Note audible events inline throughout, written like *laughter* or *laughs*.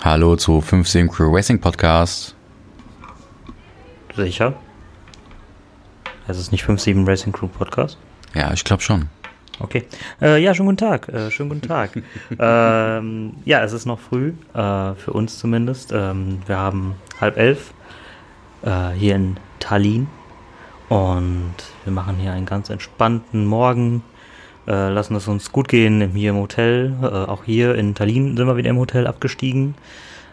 Hallo zu 15 Crew Racing Podcast. Sicher? Es ist nicht 57 Racing Crew Podcast? Ja, ich glaube schon. Okay. Äh, ja, schönen guten Tag. Äh, schönen guten Tag. *laughs* ähm, ja, es ist noch früh, äh, für uns zumindest. Ähm, wir haben halb elf äh, hier in Tallinn und wir machen hier einen ganz entspannten Morgen. Äh, lassen es uns gut gehen hier im Hotel. Äh, auch hier in Tallinn sind wir wieder im Hotel abgestiegen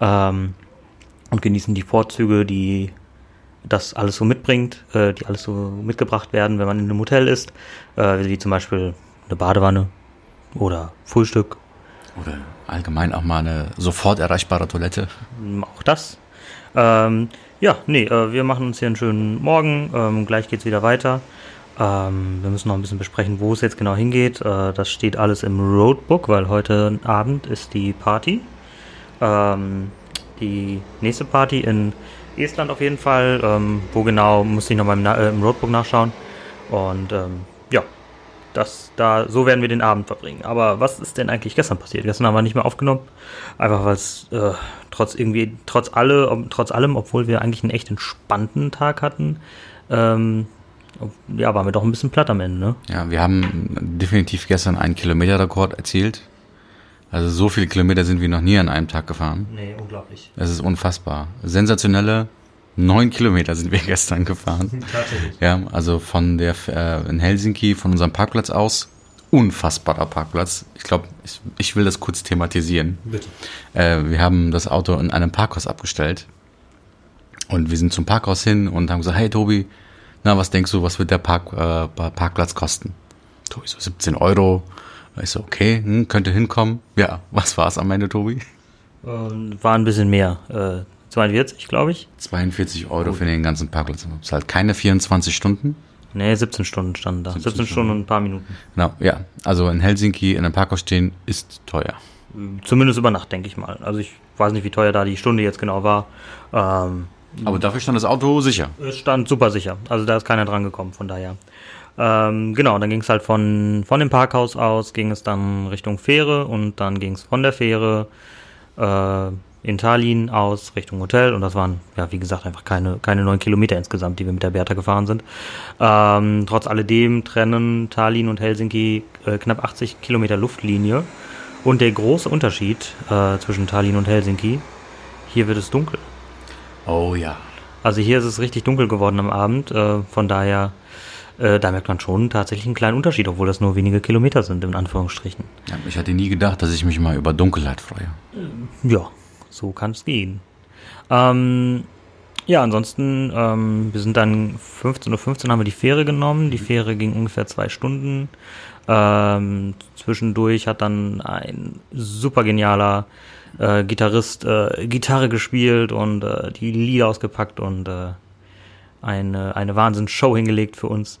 ähm, und genießen die Vorzüge, die das alles so mitbringt, äh, die alles so mitgebracht werden, wenn man in einem Hotel ist, äh, wie zum Beispiel eine Badewanne oder Frühstück. Oder allgemein auch mal eine sofort erreichbare Toilette. Auch das. Ähm, ja, nee, äh, wir machen uns hier einen schönen Morgen. Ähm, gleich geht's wieder weiter. Ähm, wir müssen noch ein bisschen besprechen, wo es jetzt genau hingeht. Äh, das steht alles im Roadbook, weil heute Abend ist die Party. Ähm, die nächste Party in Estland auf jeden Fall. Ähm, wo genau, muss ich noch mal im, äh, im Roadbook nachschauen. Und ähm, ja, das, da, so werden wir den Abend verbringen. Aber was ist denn eigentlich gestern passiert? Gestern haben wir nicht mehr aufgenommen. Einfach weil es äh, trotz irgendwie, trotz alle, ob, trotz allem, obwohl wir eigentlich einen echt entspannten Tag hatten, ähm, ja, waren wir doch ein bisschen platt am Ende, ne? Ja, wir haben definitiv gestern einen Kilometerrekord erzielt. Also so viele Kilometer sind wir noch nie an einem Tag gefahren. Nee, unglaublich. Es ist unfassbar. Sensationelle neun Kilometer sind wir *laughs* gestern gefahren. *laughs* Tatsächlich. Ja, also von der äh, in Helsinki, von unserem Parkplatz aus. Unfassbarer Parkplatz. Ich glaube, ich, ich will das kurz thematisieren. Bitte. Äh, wir haben das Auto in einem Parkhaus abgestellt. Und wir sind zum Parkhaus hin und haben gesagt, hey Tobi, na, was denkst du, was wird der Park, äh, Parkplatz kosten? Tobi so 17 Euro. Ich so, okay, hm, könnte hinkommen. Ja, *laughs* was war es am Ende, Tobi? Und war ein bisschen mehr. Äh, 42, glaube ich. 42 Euro für den ganzen Parkplatz. Das ist halt keine 24 Stunden. Nee, 17 Stunden standen da. 17, 17 Stunden und ein paar Minuten. Genau, ja. Also in Helsinki in einem Parkhaus stehen ist teuer. Zumindest über Nacht, denke ich mal. Also ich weiß nicht, wie teuer da die Stunde jetzt genau war. Ähm, Aber dafür stand das Auto sicher. es stand super sicher. Also da ist keiner dran gekommen, von daher. Ähm, genau, dann ging es halt von, von dem Parkhaus aus, ging es dann Richtung Fähre und dann ging es von der Fähre äh, in Tallinn aus Richtung Hotel und das waren, ja, wie gesagt, einfach keine, keine neun Kilometer insgesamt, die wir mit der Bertha gefahren sind. Ähm, trotz alledem trennen Tallinn und Helsinki äh, knapp 80 Kilometer Luftlinie und der große Unterschied äh, zwischen Tallinn und Helsinki, hier wird es dunkel. Oh ja. Also hier ist es richtig dunkel geworden am Abend, äh, von daher, äh, da merkt man schon tatsächlich einen kleinen Unterschied, obwohl das nur wenige Kilometer sind, in Anführungsstrichen. ja. Ich hatte nie gedacht, dass ich mich mal über Dunkelheit freue. Ja, so kann es gehen. Ähm, ja, ansonsten, ähm, wir sind dann 15.15 Uhr haben wir die Fähre genommen. Die Fähre ging ungefähr zwei Stunden. Ähm, zwischendurch hat dann ein super genialer äh, Gitarrist äh, Gitarre gespielt und äh, die Lieder ausgepackt und äh, eine, eine Wahnsinnsshow hingelegt für uns.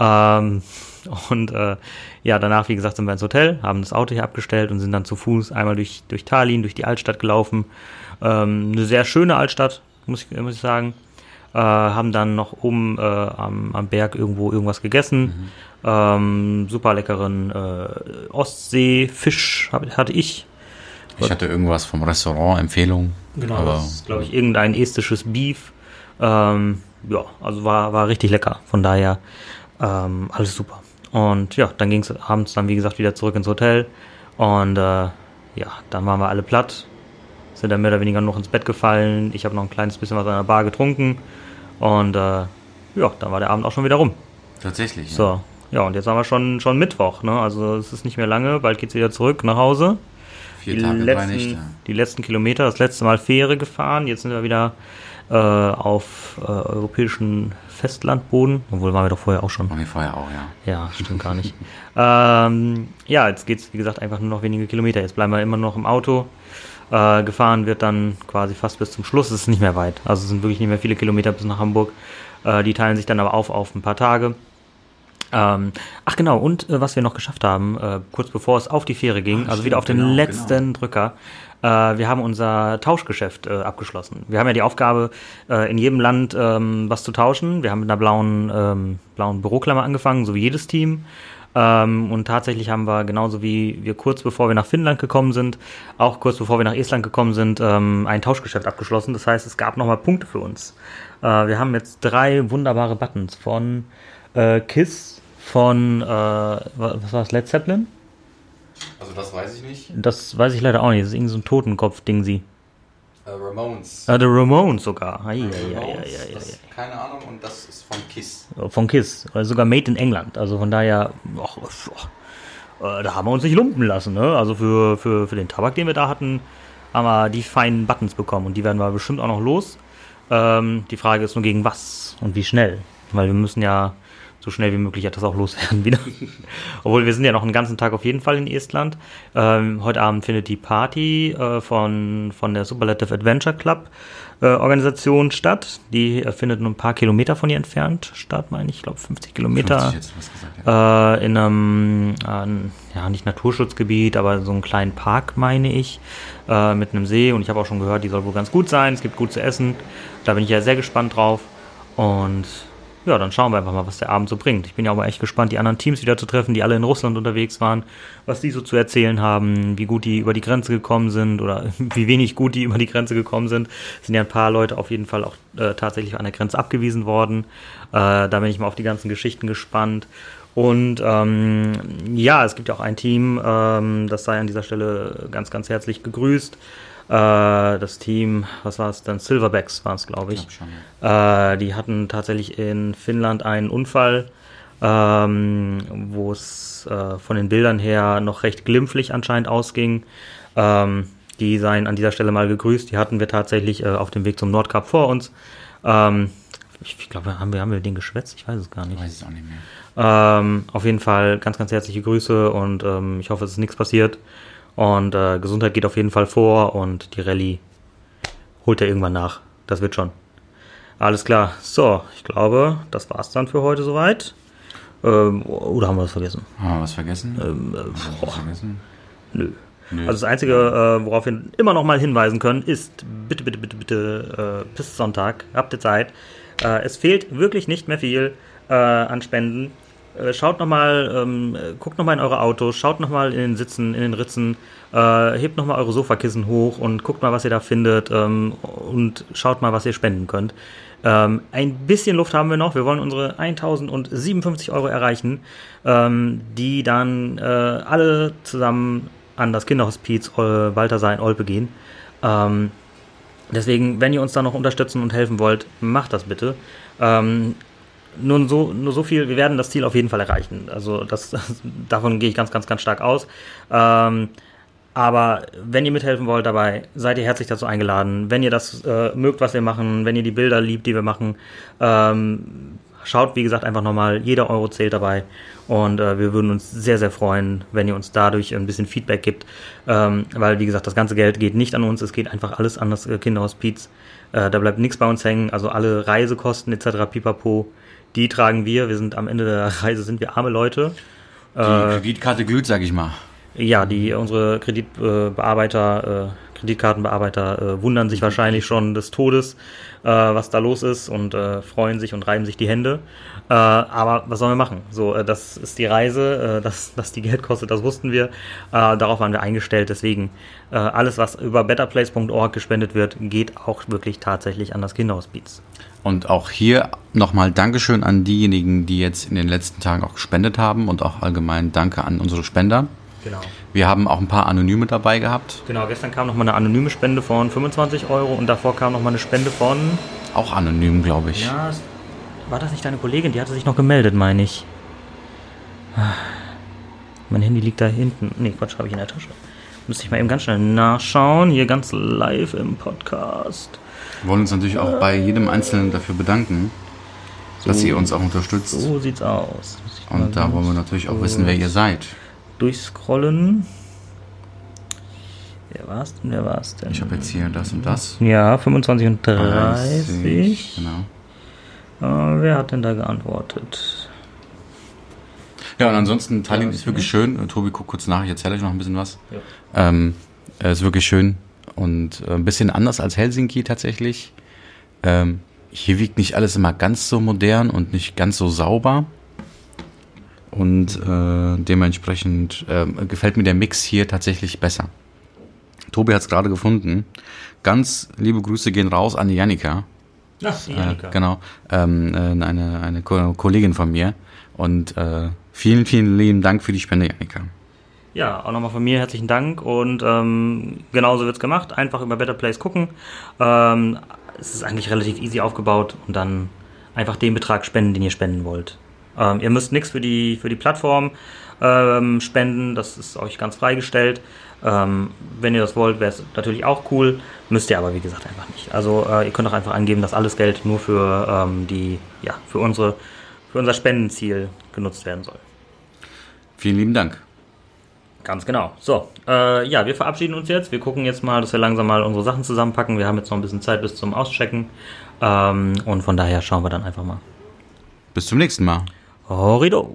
Ähm, *laughs* und äh, ja, danach, wie gesagt, sind wir ins Hotel, haben das Auto hier abgestellt und sind dann zu Fuß einmal durch, durch Tallinn, durch die Altstadt gelaufen. Ähm, eine sehr schöne Altstadt, muss ich, muss ich sagen. Äh, haben dann noch oben äh, am, am Berg irgendwo irgendwas gegessen. Ähm, super leckeren äh, Ostseefisch hatte ich. Ich hatte irgendwas vom Restaurant, Empfehlung. aber das ist, glaube ich, irgendein estisches Beef. Ähm, ja, also war, war richtig lecker. Von daher ähm, alles super. Und ja, dann ging es abends dann, wie gesagt, wieder zurück ins Hotel. Und äh, ja, dann waren wir alle platt. Sind dann mehr oder weniger noch ins Bett gefallen. Ich habe noch ein kleines bisschen was an der Bar getrunken. Und äh, ja, dann war der Abend auch schon wieder rum. tatsächlich. Ja. So, ja, und jetzt haben wir schon, schon Mittwoch. Ne? Also es ist nicht mehr lange. Bald geht's wieder zurück nach Hause. Vier die Tage, drei letzten, Nächte. Die letzten Kilometer, das letzte Mal Fähre gefahren, jetzt sind wir wieder äh, auf äh, europäischen Festlandboden, obwohl waren wir doch vorher auch schon. Und wir vorher auch, ja. Ja, stimmt gar nicht. *laughs* ähm, ja, jetzt geht's wie gesagt, einfach nur noch wenige Kilometer. Jetzt bleiben wir immer noch im Auto. Äh, gefahren wird dann quasi fast bis zum Schluss. Es ist nicht mehr weit. Also es sind wirklich nicht mehr viele Kilometer bis nach Hamburg. Äh, die teilen sich dann aber auf auf ein paar Tage. Ähm, ach genau, und äh, was wir noch geschafft haben, äh, kurz bevor es auf die Fähre ging, Ah, also wieder auf den genau, letzten Drücker, äh, wir haben unser Tauschgeschäft äh, abgeschlossen. Wir haben ja die Aufgabe, äh, in jedem Land ähm, was zu tauschen. Wir haben mit einer blauen, ähm, blauen Büroklammer angefangen, so wie jedes Team. Ähm, und tatsächlich haben wir, genauso wie wir kurz bevor wir nach Finnland gekommen sind, auch kurz bevor wir nach Estland gekommen sind, ähm, ein Tauschgeschäft abgeschlossen. Das heißt, es gab nochmal Punkte für uns. Äh, wir haben jetzt drei wunderbare Buttons von äh, KISS, von, äh, was war das, Led Zeppelin? Also das weiß ich nicht. Das weiß ich leider auch nicht. Das ist irgend so ein Totenkopf-Ding, sie. Äh, Ramones. Ah, The Ramones sogar. Ei, Ramones, ei, ei, das, ei. keine Ahnung, und das ist von Kiss. Von KISS. Also sogar made in England. Also von daher, ach, ach, äh, da haben wir uns nicht lumpen lassen. Ne? Also für, für, für den Tabak, den wir da hatten, haben wir die feinen Buttons bekommen. Und die werden wir bestimmt auch noch los. Ähm, die Frage ist nur gegen was und wie schnell. Weil wir müssen ja so schnell wie möglich etwas auch loswerden wieder. *laughs* Obwohl wir sind ja noch einen ganzen Tag auf jeden Fall in Estland. Ähm, heute Abend findet die Party äh, von, von der Superlative Adventure Club äh, Organisation statt. Die äh, findet nur ein paar Kilometer von hier entfernt statt, meine ich. Ich glaube 50 Kilometer. 50 jetzt was gesagt, ja. Äh, in einem, ja, nicht Naturschutzgebiet, aber so einen kleinen Park, meine ich, äh, mit einem See. Und ich habe auch schon gehört, die soll wohl ganz gut sein. Es gibt gut zu essen. Da bin ich ja sehr gespannt drauf. Und ja, dann schauen wir einfach mal, was der Abend so bringt. Ich bin ja aber echt gespannt, die anderen Teams wieder zu treffen, die alle in Russland unterwegs waren, was die so zu erzählen haben, wie gut die über die Grenze gekommen sind oder *laughs* wie wenig gut die über die Grenze gekommen sind. Es sind ja ein paar Leute auf jeden Fall auch äh, tatsächlich an der Grenze abgewiesen worden. Äh, da bin ich mal auf die ganzen Geschichten gespannt. Und ähm, ja, es gibt ja auch ein Team, ähm, das sei an dieser Stelle ganz, ganz herzlich gegrüßt. Äh, das Team, was war es denn? Silverbacks waren es, glaube ich. Ich glaub schon, Äh, die hatten tatsächlich in Finnland einen Unfall, ähm, wo es äh, von den Bildern her noch recht glimpflich anscheinend ausging. Ähm, die seien an dieser Stelle mal gegrüßt. Die hatten wir tatsächlich auf dem Weg zum Nordkap vor uns. Ähm, ich ich glaube, haben wir, haben wir den geschwätzt? Ich weiß es gar nicht. Weiß ich auch nicht mehr. Auf jeden Fall ganz, ganz herzliche Grüße und ich hoffe, es ist nichts passiert. Und äh, Gesundheit geht auf jeden Fall vor und die Rallye holt er irgendwann nach. Das wird schon. Alles klar. So, ich glaube, das war's dann für heute soweit. Ähm, oder haben wir was vergessen? Haben wir was vergessen? Ähm, äh, wir was vergessen? nö. Nö. Also das Einzige, äh, worauf wir immer noch mal hinweisen können, ist, bitte, bitte, bitte, bitte, äh, bis Sonntag, habt ihr Zeit. Äh, es fehlt wirklich nicht mehr viel äh, an Spenden. Äh, schaut noch mal, ähm, äh, guckt noch mal in eure Autos, schaut noch mal in den Sitzen, in den Ritzen, äh, hebt noch mal eure Sofakissen hoch und guckt mal, was ihr da findet ähm, und schaut mal, was ihr spenden könnt. Ähm, ein bisschen Luft haben wir noch. Wir wollen unsere 1057 Euro erreichen, ähm, die dann äh, alle zusammen an das Kinderhospiz äh, Balthasar in Olpe gehen. Ähm, deswegen, wenn ihr uns da noch unterstützen und helfen wollt, macht das bitte. Ähm, nur so, nur so viel, wir werden das Ziel auf jeden Fall erreichen. Also das, *laughs* davon gehe ich ganz, ganz, ganz stark aus. Ähm, aber wenn ihr mithelfen wollt dabei, seid ihr herzlich dazu eingeladen. Wenn ihr das äh, mögt, was wir machen, wenn ihr die Bilder liebt, die wir machen, ähm, schaut, wie gesagt, einfach nochmal, jeder Euro zählt dabei. Und äh, wir würden uns sehr, sehr freuen, wenn ihr uns dadurch ein bisschen Feedback gibt. Ähm, weil, wie gesagt, das ganze Geld geht nicht an uns, es geht einfach alles an das äh, Kinderhospiz. Äh, da bleibt nichts bei uns hängen. Also alle Reisekosten etc. pipapo, die tragen wir. Wir sind am Ende der *laughs* Reise sind wir arme Leute. Die Kreditkarte glüht, sag ich mal. Ja, die unsere Kreditbearbeiter, äh, Kreditkartenbearbeiter äh, wundern sich wahrscheinlich schon des Todes, äh, was da los ist und äh, freuen sich und reiben sich die Hände. Äh, aber was sollen wir machen? So, äh, das ist die Reise, äh, *laughs* dass, dass die Geld kostet, das wussten wir. Äh, darauf waren wir eingestellt. Deswegen äh, alles, was über betterplace.org gespendet wird, geht auch wirklich tatsächlich an das Kinderhospiz. Und auch hier nochmal Dankeschön an diejenigen, die jetzt in den letzten Tagen auch gespendet haben und auch allgemein Danke an unsere Spender. Genau. Wir haben auch ein paar Anonyme dabei gehabt. Genau, gestern kam nochmal eine anonyme Spende von 25 Euro und davor kam nochmal eine Spende von Auch anonym, glaube ich. Ja, war das nicht deine Kollegin? Die hatte sich noch gemeldet, meine ich. Ah, Mein Handy liegt da hinten. Nee, Quatsch, habe ich in der Tasche. Müsste ich mal eben ganz schnell nachschauen. Hier ganz live im Podcast. Wir wollen uns natürlich auch bei jedem Einzelnen dafür bedanken, dass ihr uns auch unterstützt. So sieht's aus. Und da wollen wir natürlich auch wissen, wer ihr seid. Durchscrollen. Wer war's denn? Wer war's denn? Ich habe jetzt hier das und das. Ja, 25 und 30. Genau. Äh, wer hat denn da geantwortet? Ja, und ansonsten, Tallinn ist wirklich schön. Tobi, guck kurz nach, ich erzähle euch noch ein bisschen was. Ja. Ähm, äh, ist wirklich schön und äh, ein bisschen anders als Helsinki tatsächlich. Ähm, hier wiegt nicht alles immer ganz so modern und nicht ganz so sauber. Und äh, dementsprechend äh, gefällt mir der Mix hier tatsächlich besser. Tobi hat es gerade gefunden. Ganz liebe Grüße gehen raus an die Janika. Ja, die Janika. Äh, genau. Ähm, äh, eine, eine Ko Kollegin von mir. Und äh, vielen, vielen lieben Dank für die Spende, Janika. Ja, auch nochmal von mir herzlichen Dank und ähm, genauso wird's gemacht. Einfach über Better Place gucken. Ähm, es ist eigentlich relativ easy aufgebaut und dann einfach den Betrag spenden, den ihr spenden wollt. Ähm, ihr müsst nichts für die, für die Plattform ähm, spenden, das ist euch ganz freigestellt. Ähm, wenn ihr das wollt, wäre es natürlich auch cool, müsst ihr aber wie gesagt einfach nicht. Also äh, ihr könnt auch einfach angeben, dass alles Geld nur für ähm, die, ja, für unsere, für unser Spendenziel genutzt werden soll. Vielen lieben Dank. Ganz genau. So, äh, ja, wir verabschieden uns jetzt. Wir gucken jetzt mal, dass wir langsam mal unsere Sachen zusammenpacken. Wir haben jetzt noch ein bisschen Zeit bis zum Auschecken. Ähm, und von daher schauen wir dann einfach mal. Bis zum nächsten Mal. Horrido.